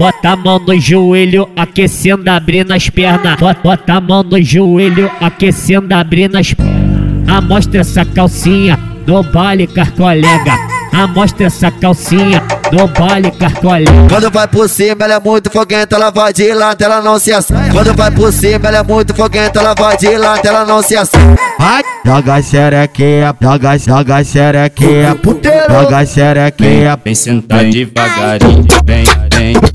Bota a mão no joelho, aquecendo, abrindo as pernas. Bota, bota a mão no joelho, aquecendo, abrindo as Amostra essa calcinha no baile com colega. Amostra essa calcinha no baile colega. Quando vai por cima, ela é muito foguenta, ela vai de lado, ela não se assusta. Quando vai por cima, ela é muito foguenta, ela vai de lado, ela não se assusta. Vai, joga xerequinha, joga, joga xerequinha, puteiro. Joga xerequinha, Vem sentar devagarinho, vem,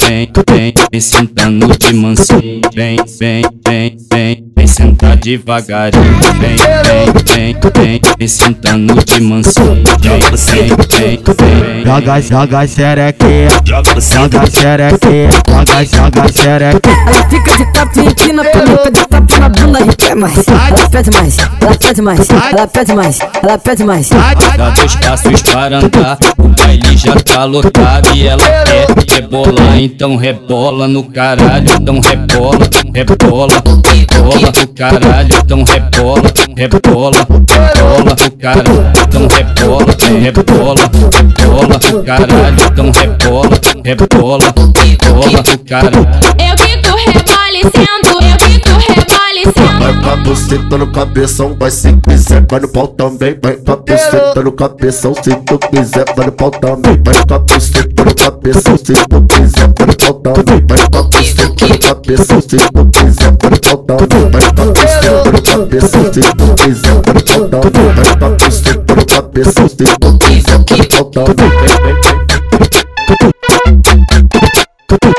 vem, vem, vem, sentando de mansinho, vem, vem, vem, vem sentar devagarinho, vem, vem, vem, vem, vem sentando de mansinho, vem, vem, vem, vem, joga, joga xerequinha, joga xerequinha, joga, joga xerequinha. Ela fica de quatro e empina pra mim, pede tapa na bunda e quer mais. Ela pede mais, ela pede mais, ela pede mais, ela pede mais. Dá dois passos para andar, o baile já tá lotado e ela quer rebolar, então rebola no caralho, então rebola, rebola, rebola caralho, então rebola, rebola, rebola no caralho, então rebola, rebola, rebola caralho, então rebola, rebola, rebola no caralho. Eu vi tu rebolecendo, eu vi tu rebolecendo. Vai pra buceta no cabeção, vai se quiser, vai no pau também. Vai pra buceta no cabeção, se tu quiser, vai no pau também. Vai pra buceta no cabeção, se tu quiser, vai no pau também. Vai pra buceta no cabeção, se tu quiser, no pau também. Vai pra buceta no cabeção, se tu quiser, no pau também. Vai pra buceta no cabeção, se tu quiser, no pau também.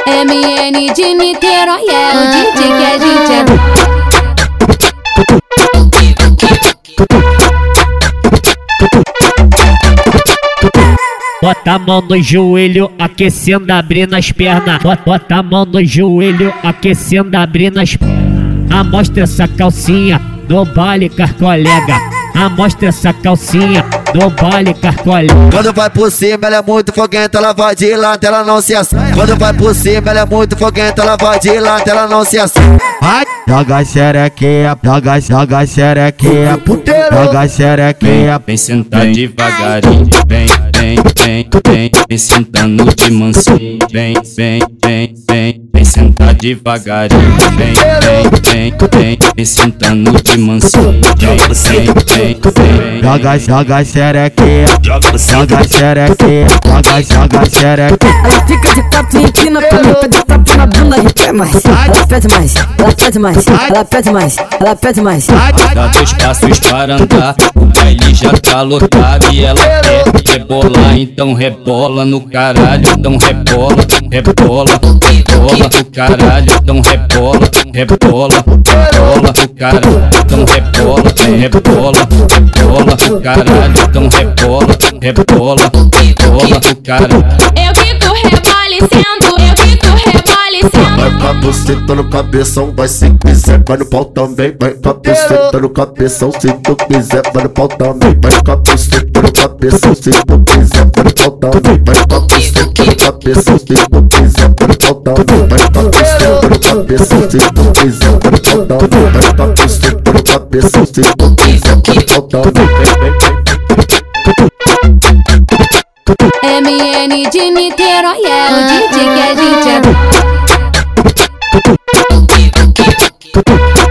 MN de Niterói é o DJ que a gente é. Bota a mão no joelho, aquecendo, abrindo as pernas. Bota, a mão no joelho, aquecendo, abrindo as Amostra essa calcinha no baile com as colega. Amostra essa calcinha no baile colega. Quando vai por cima, ela é muito foguenta, ela vai de lado, ela não se assusta. Quando vai por cima, ela é muito foguenta, ela vai de lado, ela não se assusta. Vai, joga xerequinha, joga, joga xerequinha, puteiro. Joga xerequinha, Vem sentar devagarinho, vem, vem, vem, vem, vem sentando de mansinho, vem, vem, vem, vem, vem sentar devagarinho, vem, vem, vem, vem, vem sentando de mansinho, vem, vem, vem, vem, joga, joga xerequinha, joga xerequinha, joga, joga xerequinha. Ela fica de quatro e empina pra mim, pede tapa na e quer mais. Ela pede mais, ela pede mais, ela pede mais, ela pede mais. Dá dois passos para andar, o baile já tá lotado e ela quer rebolar, então rebola no caralho, então rebola, rebola, rebola no caralho, então rebola, rebola, rebola no caralho, então rebola, rebola, rebola no caralho, então rebola, rebola, rebola no caralho. Buceta no cabeção, vai se quiser, vai no pau também. Vai pra buceta no cabeção, se tu quiser, vai no pau também. Vai pra buceta no cabeção, se tu quiser, vai no pau também. Vai pra buceta no cabeção, se tu quiser, vai no pau também. Vai pra buceta no cabeção, se tu quiser, vai no pau também. Vai pra buceta no cabeção, se tu quiser, vai no pau também. MN de Niterói é o DJ que a gente é. Tum.